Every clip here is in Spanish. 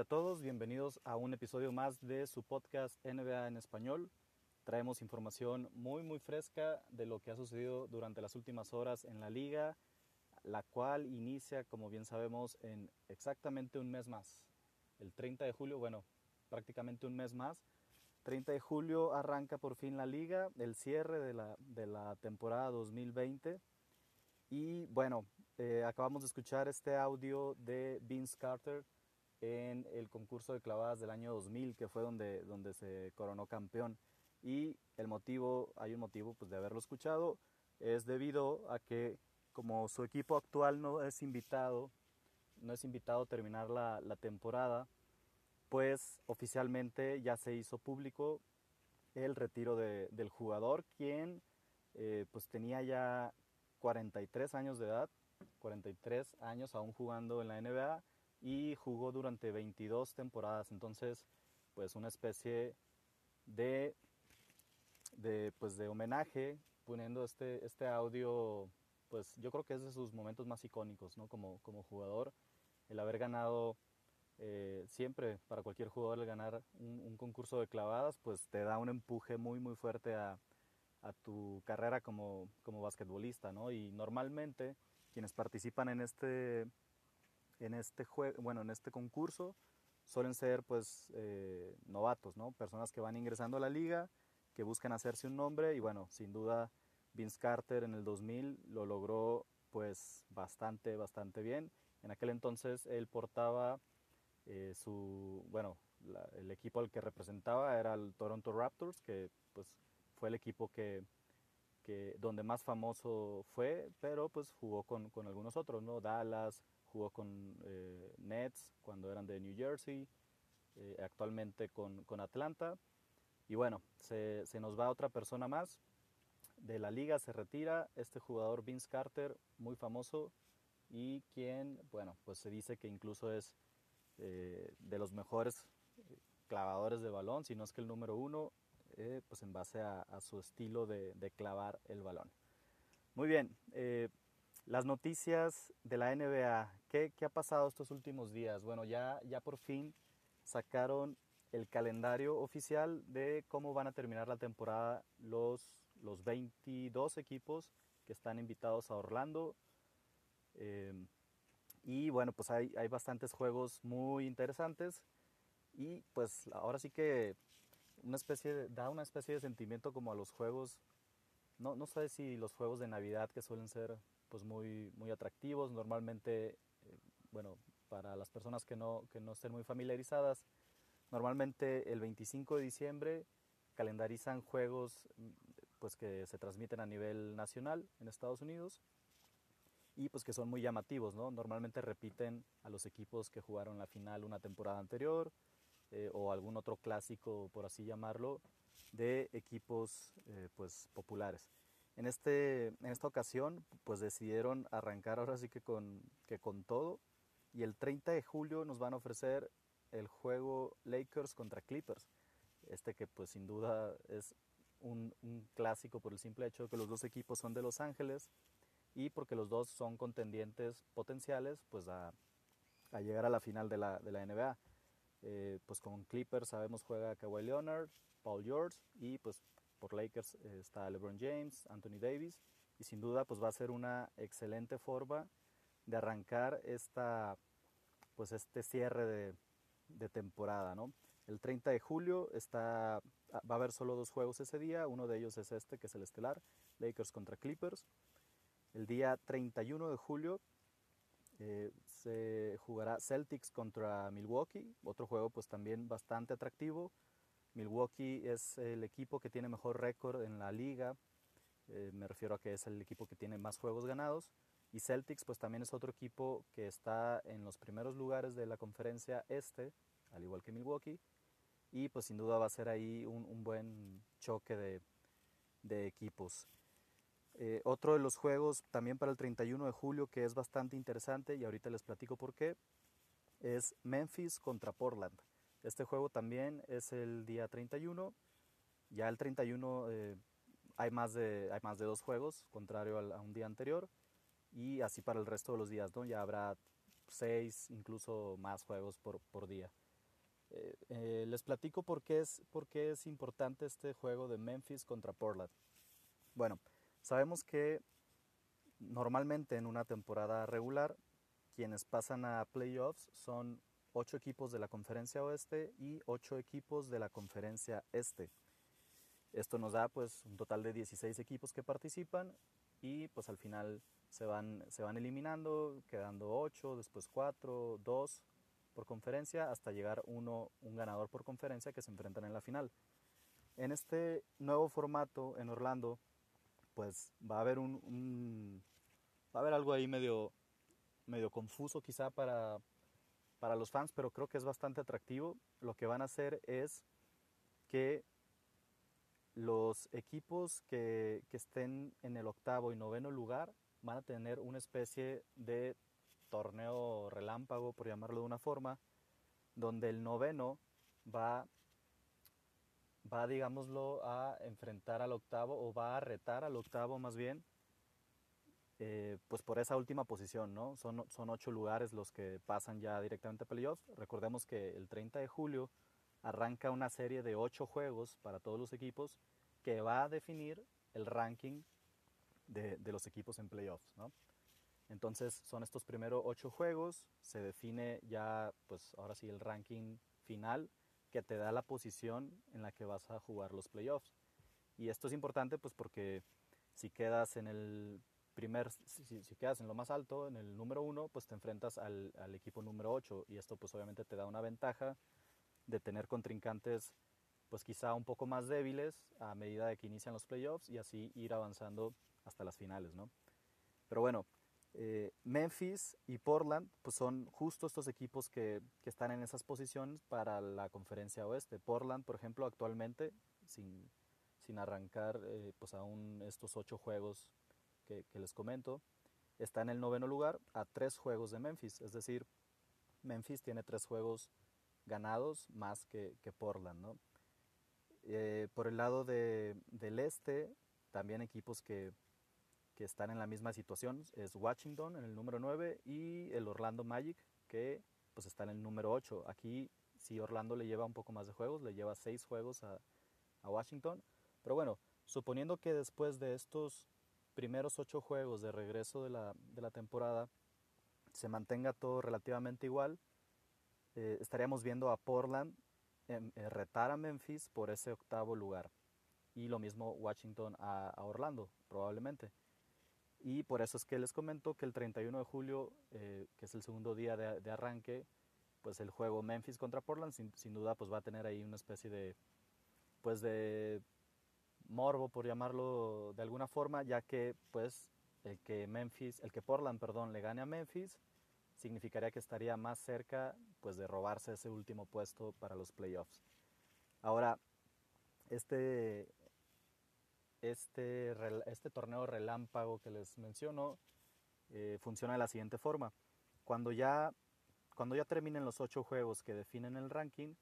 a todos, bienvenidos a un episodio más de su podcast NBA en español. Traemos información muy muy fresca de lo que ha sucedido durante las últimas horas en la liga, la cual inicia, como bien sabemos, en exactamente un mes más. El 30 de julio, bueno, prácticamente un mes más. 30 de julio arranca por fin la liga, el cierre de la, de la temporada 2020. Y bueno, eh, acabamos de escuchar este audio de Vince Carter en el concurso de clavadas del año 2000, que fue donde, donde se coronó campeón. Y el motivo, hay un motivo pues, de haberlo escuchado, es debido a que como su equipo actual no es invitado, no es invitado a terminar la, la temporada, pues oficialmente ya se hizo público el retiro de, del jugador, quien eh, pues tenía ya 43 años de edad, 43 años aún jugando en la NBA y jugó durante 22 temporadas, entonces pues una especie de, de, pues, de homenaje poniendo este, este audio, pues yo creo que es de sus momentos más icónicos ¿no? como, como jugador, el haber ganado eh, siempre para cualquier jugador el ganar un, un, concurso de clavadas pues te da un empuje muy muy fuerte a, a tu carrera como, como basquetbolista, ¿no? Y normalmente quienes participan en este, en este juego, bueno, en este concurso suelen ser pues eh, novatos, ¿no? Personas que van ingresando a la liga, que buscan hacerse un nombre y bueno, sin duda Vince Carter en el 2000 lo logró pues bastante, bastante bien. En aquel entonces él portaba eh, su, bueno, la, el equipo al que representaba era el Toronto Raptors, que pues fue el equipo que, que donde más famoso fue, pero pues jugó con, con algunos otros, ¿no? Dallas, jugó con eh, Nets cuando eran de New Jersey, eh, actualmente con, con, Atlanta. Y bueno, se, se, nos va otra persona más de la liga, se retira este jugador Vince Carter, muy famoso, y quien, bueno, pues se dice que incluso es eh, de los mejores clavadores de balón, si no es que el número uno, eh, pues en base a, a su estilo de, de, clavar el balón. Muy bien, eh, las noticias de la NBA, ¿qué, ¿qué, ha pasado estos últimos días? Bueno, ya, ya por fin sacaron el calendario oficial de cómo van a terminar la temporada los, los 22 equipos que están invitados a Orlando. Eh, y bueno, pues hay, hay bastantes juegos muy interesantes. Y pues ahora sí que una especie de, da una especie de sentimiento como a los juegos, no, no sé si los juegos de Navidad que suelen ser pues muy, muy atractivos, normalmente, eh, bueno, para las personas que no, que no estén muy familiarizadas, normalmente el 25 de diciembre calendarizan juegos pues que se transmiten a nivel nacional en Estados Unidos y pues que son muy llamativos, ¿no? Normalmente repiten a los equipos que jugaron la final una temporada anterior, eh, o algún otro clásico, por así llamarlo, de equipos eh, pues, populares. En, este, en esta ocasión pues decidieron arrancar ahora sí que con, que con todo y el 30 de julio nos van a ofrecer el juego Lakers contra Clippers. Este que pues sin duda es un, clásico por el simple hecho de que los dos equipos son de Los Ángeles y porque los dos son contendientes potenciales pues a, a llegar a la final de la, de la NBA. Eh, pues con Clippers sabemos juega Kawhi Leonard, Paul George y pues por Lakers eh, está LeBron James, Anthony Davis y sin duda pues va a ser una excelente forma de arrancar esta pues este cierre de, temporada, ¿no? El 30 de julio está, va a haber solo dos juegos ese día, uno de ellos es este que es el estelar, Lakers contra Clippers. El día 31 de julio eh, se jugará Celtics contra Milwaukee, otro juego pues también bastante atractivo. Milwaukee es el equipo que tiene mejor récord en la liga, eh, me refiero a que es el equipo que tiene más juegos ganados. Y Celtics pues también es otro equipo que está en los primeros lugares de la conferencia este, al igual que Milwaukee. Y pues sin duda va a ser ahí un, buen choque de, de equipos. Eh, otro de los juegos también para el 31 de julio que es bastante interesante y ahorita les platico por qué, es Memphis contra Portland. Este juego también es el día 31. Ya el 31 eh, hay, más de, hay más de dos juegos, contrario a un día anterior. Y así para el resto de los días, ¿no? Ya habrá seis, incluso más juegos por, por día. Eh, eh, les platico por qué, es, por qué es importante este juego de Memphis contra Portland. Bueno, sabemos que normalmente en una temporada regular quienes pasan a playoffs son ocho equipos de la conferencia oeste y ocho equipos de la conferencia este. Esto nos da pues un total de 16 equipos que participan y pues al final se van, se van eliminando, quedando 8, después 4, 2 por conferencia, hasta llegar uno, un ganador por conferencia que se enfrentan en la final. En este nuevo formato en Orlando, pues va a haber un, un va a haber algo ahí medio, medio confuso quizá para, para los fans, pero creo que es bastante atractivo. Lo que van a hacer es que los equipos que, estén en el octavo y noveno lugar van a tener una especie de torneo relámpago, por llamarlo de una forma, donde el noveno va, va, digámoslo, a enfrentar al octavo o va a retar al octavo más bien, eh, pues por esa última posición, ¿no? Son, son ocho lugares los que pasan ya directamente a playoffs. Recordemos que el 30 de julio arranca una serie de ocho juegos para todos los equipos que va a definir el ranking de, de los equipos en playoffs, ¿no? Entonces son estos primeros ocho juegos, se define ya, pues ahora sí, el ranking final que te da la posición en la que vas a jugar los playoffs. Y esto es importante pues porque si quedas en el primer, si, si quedas en lo más alto, en el número uno, pues te enfrentas al, al equipo número ocho y esto pues obviamente te da una ventaja de tener contrincantes pues quizá un poco más débiles a medida de que inician los playoffs y así ir avanzando hasta las finales, ¿no? Pero bueno, eh, Memphis y Portland pues son justo estos equipos que, que, están en esas posiciones para la conferencia oeste. Portland, por ejemplo, actualmente, sin, sin arrancar eh, pues aún estos ocho juegos que, les comento, está en el noveno lugar a tres juegos de Memphis. Es decir, Memphis tiene tres juegos ganados más que, que Portland, ¿no? Eh, por el lado de, del este, también equipos que, que, están en la misma situación es Washington en el número 9 y el Orlando Magic que pues está en el número 8. Aquí sí Orlando le lleva un poco más de juegos, le lleva 6 juegos a, a Washington. Pero bueno, suponiendo que después de estos primeros 8 juegos de regreso de la, de la temporada se mantenga todo relativamente igual, eh, estaríamos viendo a Portland eh, retar a Memphis por ese octavo lugar. Y lo mismo Washington a, Orlando, probablemente. Y por eso es que les comento que el 31 de julio, eh, que es el segundo día de, de, arranque, pues el juego Memphis contra Portland sin, sin, duda pues va a tener ahí una especie de, pues de morbo, por llamarlo de alguna forma, ya que pues el que Memphis, el que Portland, perdón, le gane a Memphis, significaría que estaría más cerca pues de robarse ese último puesto para los playoffs. Ahora, este, este, este torneo relámpago que les menciono eh, funciona de la siguiente forma. Cuando ya, cuando ya terminen los ocho juegos que definen el ranking,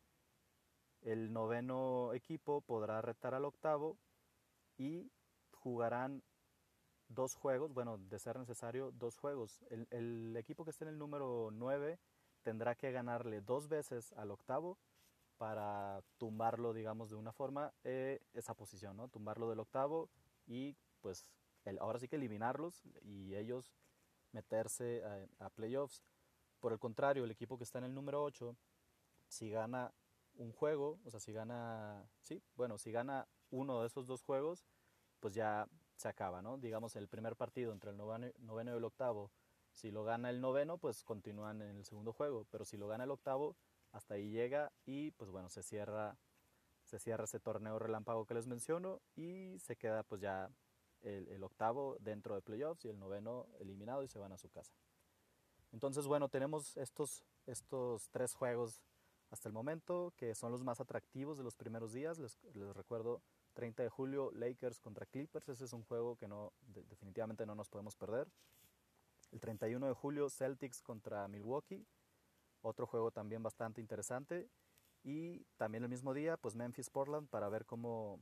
el noveno equipo podrá retar al octavo y jugarán dos juegos, bueno, de ser necesario, dos juegos. El, equipo que esté en el número 9 tendrá que ganarle dos veces al octavo para tumbarlo, digamos, de una forma, eh, esa posición, ¿no? Tumbarlo del octavo y pues el, ahora sí que eliminarlos y ellos meterse a, a, playoffs. Por el contrario, el equipo que está en el número 8, si gana un juego, o sea, si gana, sí, bueno, si gana uno de esos dos juegos, pues ya se acaba, ¿no? Digamos, el primer partido entre el noveno, noveno y el octavo, si lo gana el noveno, pues continúan en el segundo juego, pero si lo gana el octavo, hasta ahí llega y pues bueno, se cierra, se cierra ese torneo relámpago que les menciono y se queda pues ya el, el octavo dentro de playoffs y el noveno eliminado y se van a su casa. Entonces, bueno, tenemos estos, estos tres juegos hasta el momento, que son los más atractivos de los primeros días. Les, les recuerdo, 30 de julio, Lakers contra Clippers. Ese es un juego que no, de, definitivamente no nos podemos perder. El 31 de julio, Celtics contra Milwaukee. otro juego también bastante interesante. Y también el mismo día, pues Memphis Portland para ver cómo,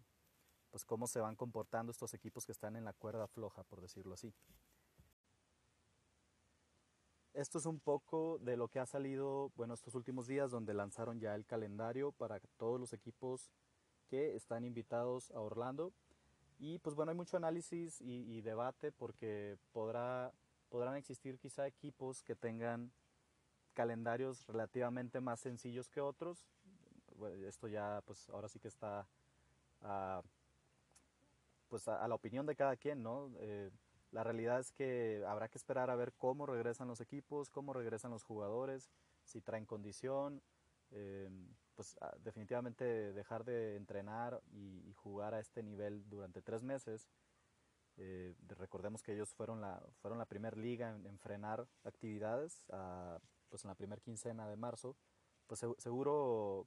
pues cómo se van comportando estos equipos que están en la cuerda floja, por decirlo así. Esto es un poco de lo que ha salido, bueno, estos últimos días donde lanzaron ya el calendario para todos los equipos que están invitados a Orlando. Y pues bueno, hay mucho análisis y, debate porque podrá, podrán existir quizá equipos que tengan calendarios relativamente más sencillos que otros. Esto ya pues ahora sí que está a, pues a, la opinión de cada quien, ¿no? Eh, la realidad es que habrá que esperar a ver cómo regresan los equipos, cómo regresan los jugadores, si traen condición, eh, pues ah, definitivamente dejar de entrenar y, jugar a este nivel durante tres meses. Eh, recordemos que ellos fueron la, fueron la primera liga en, en frenar actividades a, pues en la primera quincena de marzo, pues seguro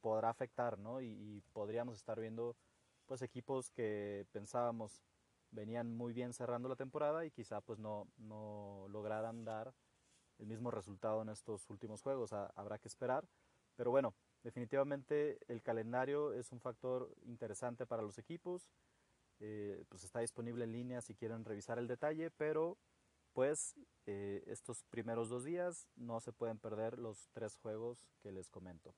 podrá afectar, ¿no? Y, podríamos estar viendo pues equipos que pensábamos venían muy bien cerrando la temporada y quizá pues no, no lograran dar el mismo resultado en estos últimos juegos. Habrá que esperar. Pero bueno, definitivamente el calendario es un factor interesante para los equipos. Eh, pues está disponible en línea si quieren revisar el detalle, pero pues eh, estos primeros dos días no se pueden perder los tres juegos que les comento.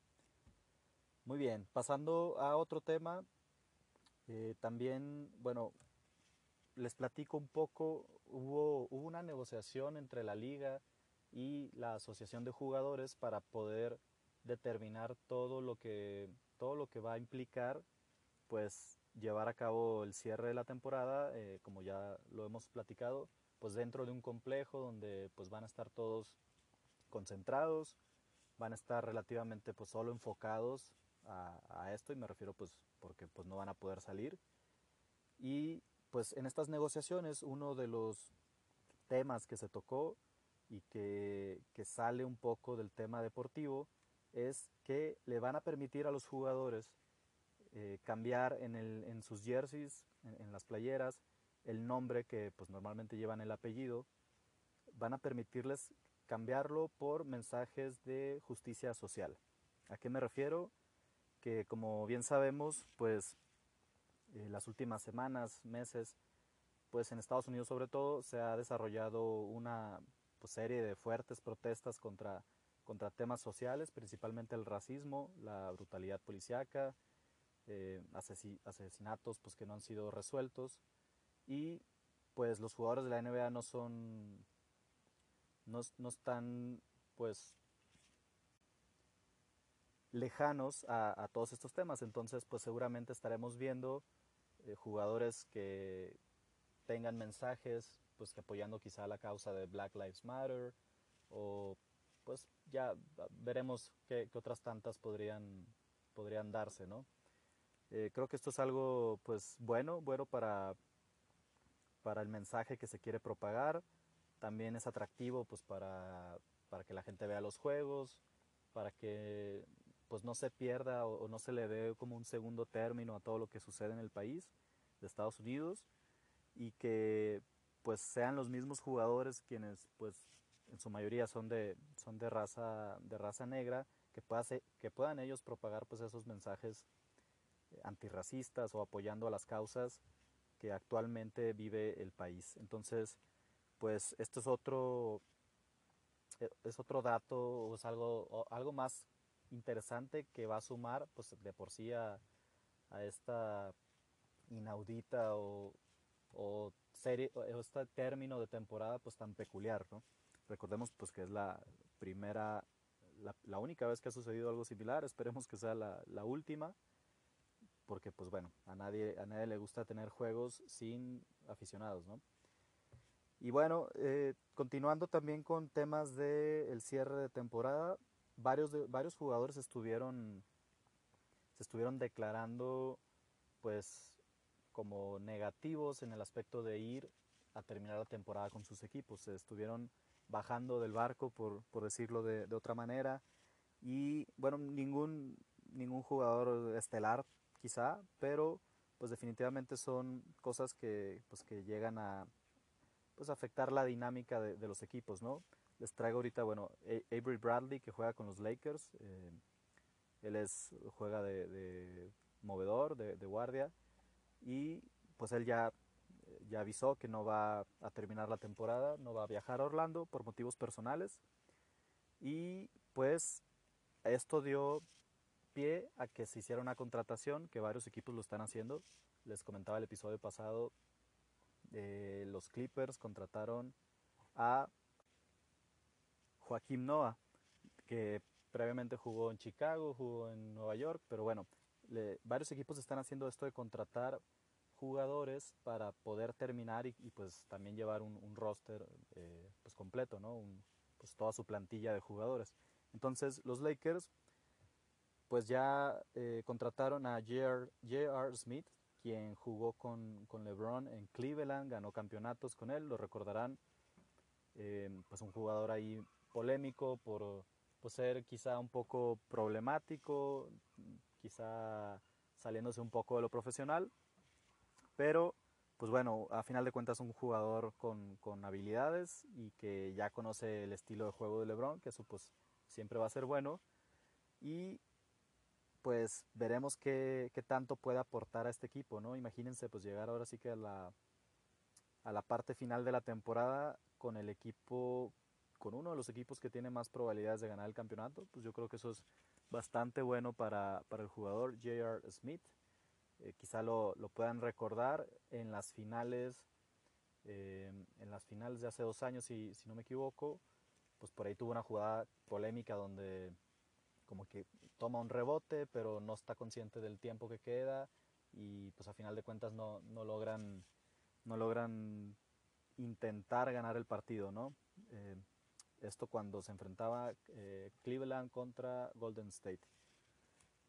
Muy bien, pasando a otro tema, eh, también, bueno, les platico un poco, hubo, hubo, una negociación entre la liga y la asociación de jugadores para poder determinar todo lo que, todo lo que va a implicar pues llevar a cabo el cierre de la temporada, eh, como ya lo hemos platicado, pues dentro de un complejo donde pues van a estar todos concentrados, van a estar relativamente pues solo enfocados a, a esto y me refiero pues porque pues no van a poder salir. Y pues en estas negociaciones uno de los temas que se tocó y que, que, sale un poco del tema deportivo es que le van a permitir a los jugadores eh, cambiar en, el, en, sus jerseys, en, las playeras, el nombre que pues normalmente llevan el apellido, van a permitirles cambiarlo por mensajes de justicia social. ¿A qué me refiero? Que como bien sabemos, pues eh, las últimas semanas, meses, pues en Estados Unidos sobre todo se ha desarrollado una pues, serie de fuertes protestas contra, contra temas sociales, principalmente el racismo, la brutalidad policíaca, eh, asesinatos pues, que no han sido resueltos. Y pues los jugadores de la NBA no son, no, no están pues lejanos a, a, todos estos temas, entonces pues seguramente estaremos viendo eh, jugadores que tengan mensajes pues que apoyando quizá la causa de Black Lives Matter o pues ya veremos qué, otras tantas podrían, podrían darse, ¿no? Eh, creo que esto es algo pues bueno, bueno para, para el mensaje que se quiere propagar, también es atractivo pues para, para que la gente vea los juegos, para que pues no se pierda o, o, no se le dé como un segundo término a todo lo que sucede en el país de Estados Unidos y que pues sean los mismos jugadores quienes pues en su mayoría son de, son de raza de raza negra que, pueda que puedan ellos propagar pues esos mensajes antirracistas o apoyando a las causas que actualmente vive el país. Entonces, pues esto es otro es otro dato o es algo, algo más interesante que va a sumar pues de por sí a, a esta inaudita o, o serie o este término de temporada pues tan peculiar ¿no? Recordemos pues que es la primera la, única vez que ha sucedido algo similar esperemos que sea la, última porque pues bueno a nadie a nadie le gusta tener juegos sin aficionados ¿no? y bueno eh, continuando también con temas de el cierre de temporada varios de, varios jugadores estuvieron se estuvieron declarando pues como negativos en el aspecto de ir a terminar la temporada con sus equipos. Se estuvieron bajando del barco, por, por decirlo de, de, otra manera. Y bueno, ningún, ningún jugador estelar quizá, pero pues definitivamente son cosas que, pues, que llegan a pues, afectar la dinámica de, de los equipos, ¿no? les traigo ahorita, bueno, Avery Bradley que juega con los Lakers. Eh, él es, juega de, de movedor, de, de, guardia. Y pues él ya, ya avisó que no va a terminar la temporada, no va a viajar a Orlando por motivos personales. Y pues esto dio pie a que se hiciera una contratación, que varios equipos lo están haciendo. Les comentaba el episodio pasado, eh, los Clippers contrataron a Joaquim Noah, que previamente jugó en Chicago, jugó en Nueva York, pero bueno, varios equipos están haciendo esto de contratar jugadores para poder terminar y, y pues también llevar un, un roster eh, pues completo, ¿no? Un, pues toda su plantilla de jugadores. Entonces los Lakers pues ya eh, contrataron a J.R. Smith, quien jugó con, con, LeBron en Cleveland, ganó campeonatos con él, lo recordarán, eh, pues un jugador ahí polémico por, por, ser quizá un poco problemático, quizá saliéndose un poco de lo profesional, pero pues bueno, a final de cuentas un jugador con, con habilidades y que ya conoce el estilo de juego de LeBron, que eso pues siempre va a ser bueno. Y pues veremos qué, qué, tanto puede aportar a este equipo, ¿no? Imagínense pues llegar ahora sí que a la, a la parte final de la temporada con el equipo, con uno de los equipos que tiene más probabilidades de ganar el campeonato, pues yo creo que eso es bastante bueno para, para el jugador J.R. Smith. Eh, quizá lo, lo, puedan recordar en las finales, eh, en las finales de hace dos años, si, si no me equivoco, pues por ahí tuvo una jugada polémica donde como que toma un rebote, pero no está consciente del tiempo que queda y pues a final de cuentas no, no logran no logran intentar ganar el partido, ¿no? Eh, esto cuando se enfrentaba Cleveland contra Golden State.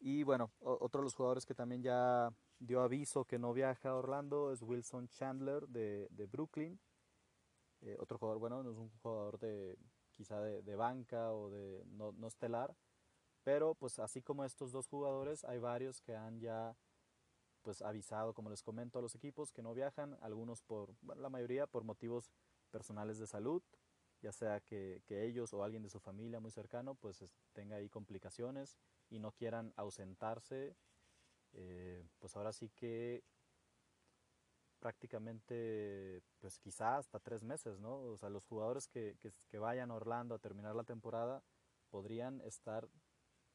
Y bueno, otro de los jugadores que también ya dio aviso que no viaja a Orlando es Wilson Chandler de, de Brooklyn. Eh, otro jugador, bueno, no es un jugador de quizá de, banca o de no, no, estelar, pero pues así como estos dos jugadores, hay varios que han ya pues avisado, como les comento, a los equipos que no viajan, algunos por, bueno, la mayoría por motivos personales de salud, ya sea que, ellos o alguien de su familia muy cercano pues tenga ahí complicaciones y no quieran ausentarse, eh, pues ahora sí que prácticamente, pues quizá hasta tres meses, ¿no? O sea, los jugadores que, que, que, vayan a Orlando a terminar la temporada podrían estar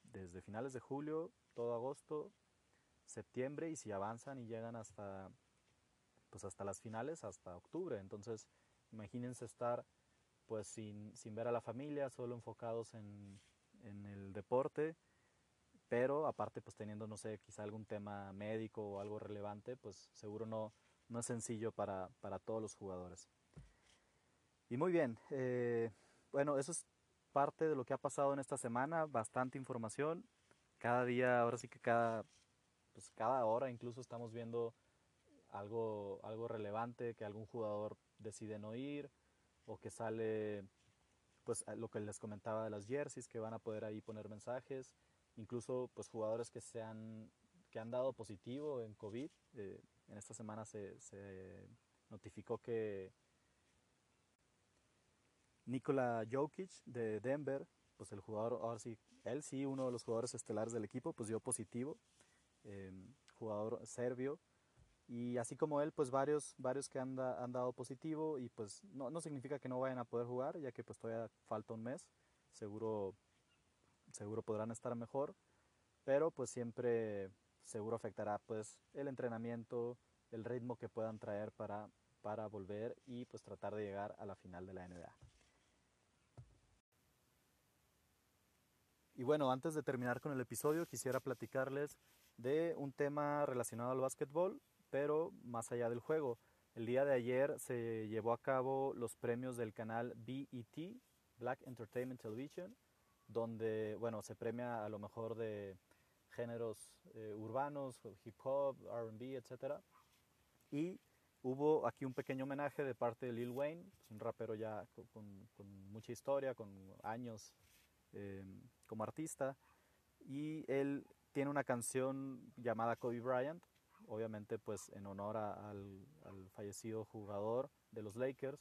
desde finales de julio, todo agosto, septiembre y si avanzan y llegan hasta, pues hasta las finales, hasta octubre. Entonces, imagínense estar pues sin, sin ver a la familia, solo enfocados en, en el deporte, pero aparte pues teniendo, no sé, quizá algún tema médico o algo relevante, pues seguro no, no es sencillo para, para todos los jugadores. Y muy bien, eh, bueno, eso es parte de lo que ha pasado en esta semana, bastante información. Cada día, ahora sí que cada, pues cada hora incluso estamos viendo algo, algo relevante, que algún jugador decide no ir o que sale, pues lo que les comentaba de las jerseys, que van a poder ahí poner mensajes, incluso pues jugadores que se han, que han dado positivo en COVID. Eh, en esta semana se, notificó que Nikola Jokic de Denver, pues el jugador, ahora sí, él sí, uno de los jugadores estelares del equipo, pues dio positivo, eh, jugador serbio, y así como él, pues varios, varios que han, han dado positivo, y pues no, no, significa que no vayan a poder jugar, ya que pues todavía falta un mes, seguro, seguro podrán estar mejor, pero pues siempre seguro afectará pues el entrenamiento, el ritmo que puedan traer para, para volver y pues tratar de llegar a la final de la NBA. Y bueno, antes de terminar con el episodio, quisiera platicarles de un tema relacionado al básquetbol, pero más allá del juego. El día de ayer se llevó a cabo los premios del canal BET, Black Entertainment Television, donde, bueno, se premia a lo mejor de géneros eh, urbanos, hip hop, RB, etc. Y hubo aquí un pequeño homenaje de parte de Lil Wayne, un rapero ya con, mucha historia, con años eh, como artista. Y él tiene una canción llamada Kobe Bryant, obviamente pues en honor al, fallecido jugador de los Lakers.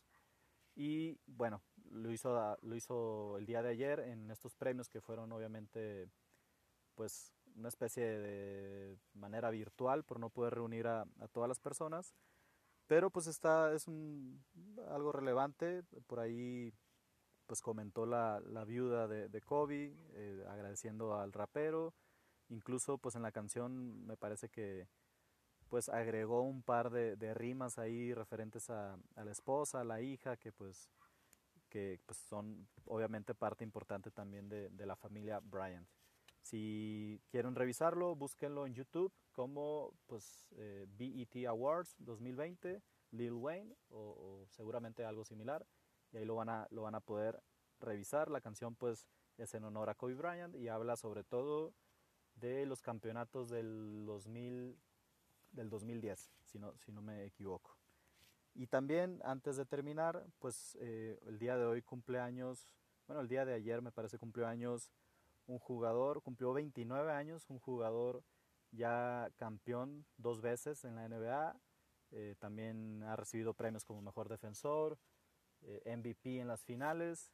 Y bueno, lo hizo, lo hizo el día de ayer en estos premios que fueron obviamente pues una especie de manera virtual por no poder reunir a, todas las personas. Pero pues está, es algo relevante. Por ahí pues comentó la, la viuda de, de Kobe, eh, agradeciendo al rapero. Incluso pues en la canción me parece que pues agregó un par de, de rimas ahí referentes a, a, la esposa, a la hija, que pues, que, pues son obviamente parte importante también de, de la familia Bryant. Si quieren revisarlo, búsquenlo en YouTube como pues, eh, BET Awards 2020, Lil Wayne o, seguramente algo similar y ahí lo van, a, lo van a poder revisar. La canción pues es en honor a Kobe Bryant y habla sobre todo de los campeonatos del, 2000, del 2010, si no, si no me equivoco. Y también, antes de terminar, pues eh, el día de hoy cumpleaños, bueno, el día de ayer me parece cumpleaños un jugador, cumplió 29 años, un jugador ya campeón dos veces en la NBA, eh, también ha recibido premios como mejor defensor, eh, MVP en las finales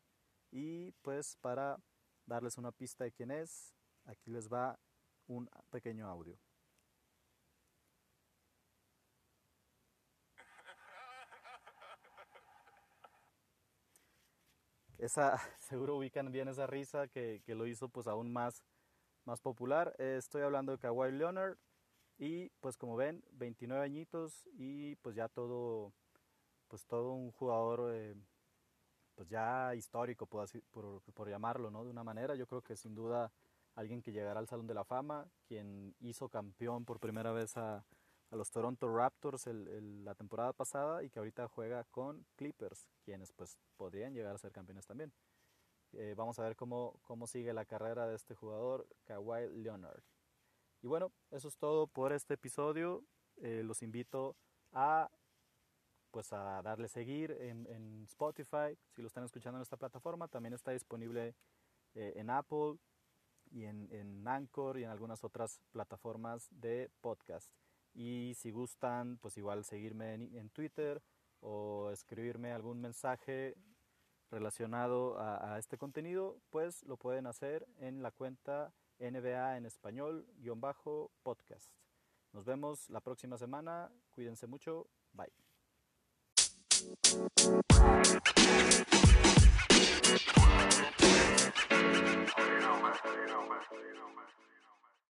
y pues para darles una pista de quién es, aquí les va un pequeño audio. Esa, seguro ubican bien esa risa que, que lo hizo pues aún más, más popular. Estoy hablando de Kawhi Leonard y pues como ven, 29 añitos y pues ya todo, pues todo un jugador eh, pues ya histórico, por, por, por, llamarlo, ¿no? De una manera, yo creo que sin duda alguien que llegará al Salón de la Fama, quien hizo campeón por primera vez a, a los Toronto Raptors el, la temporada pasada y que ahorita juega con Clippers, quienes pues podrían llegar a ser campeones también. Eh, vamos a ver cómo, cómo sigue la carrera de este jugador, Kawhi Leonard. Y bueno, eso es todo por este episodio. Eh, los invito a pues a darle seguir en, en, Spotify, si lo están escuchando en esta plataforma, también está disponible eh, en Apple y en, en Anchor y en algunas otras plataformas de podcast. Y si gustan, pues igual seguirme en, Twitter o escribirme algún mensaje relacionado a, este contenido, pues lo pueden hacer en la cuenta NBA en español bajo podcast. Nos vemos la próxima semana. Cuídense mucho. Bye.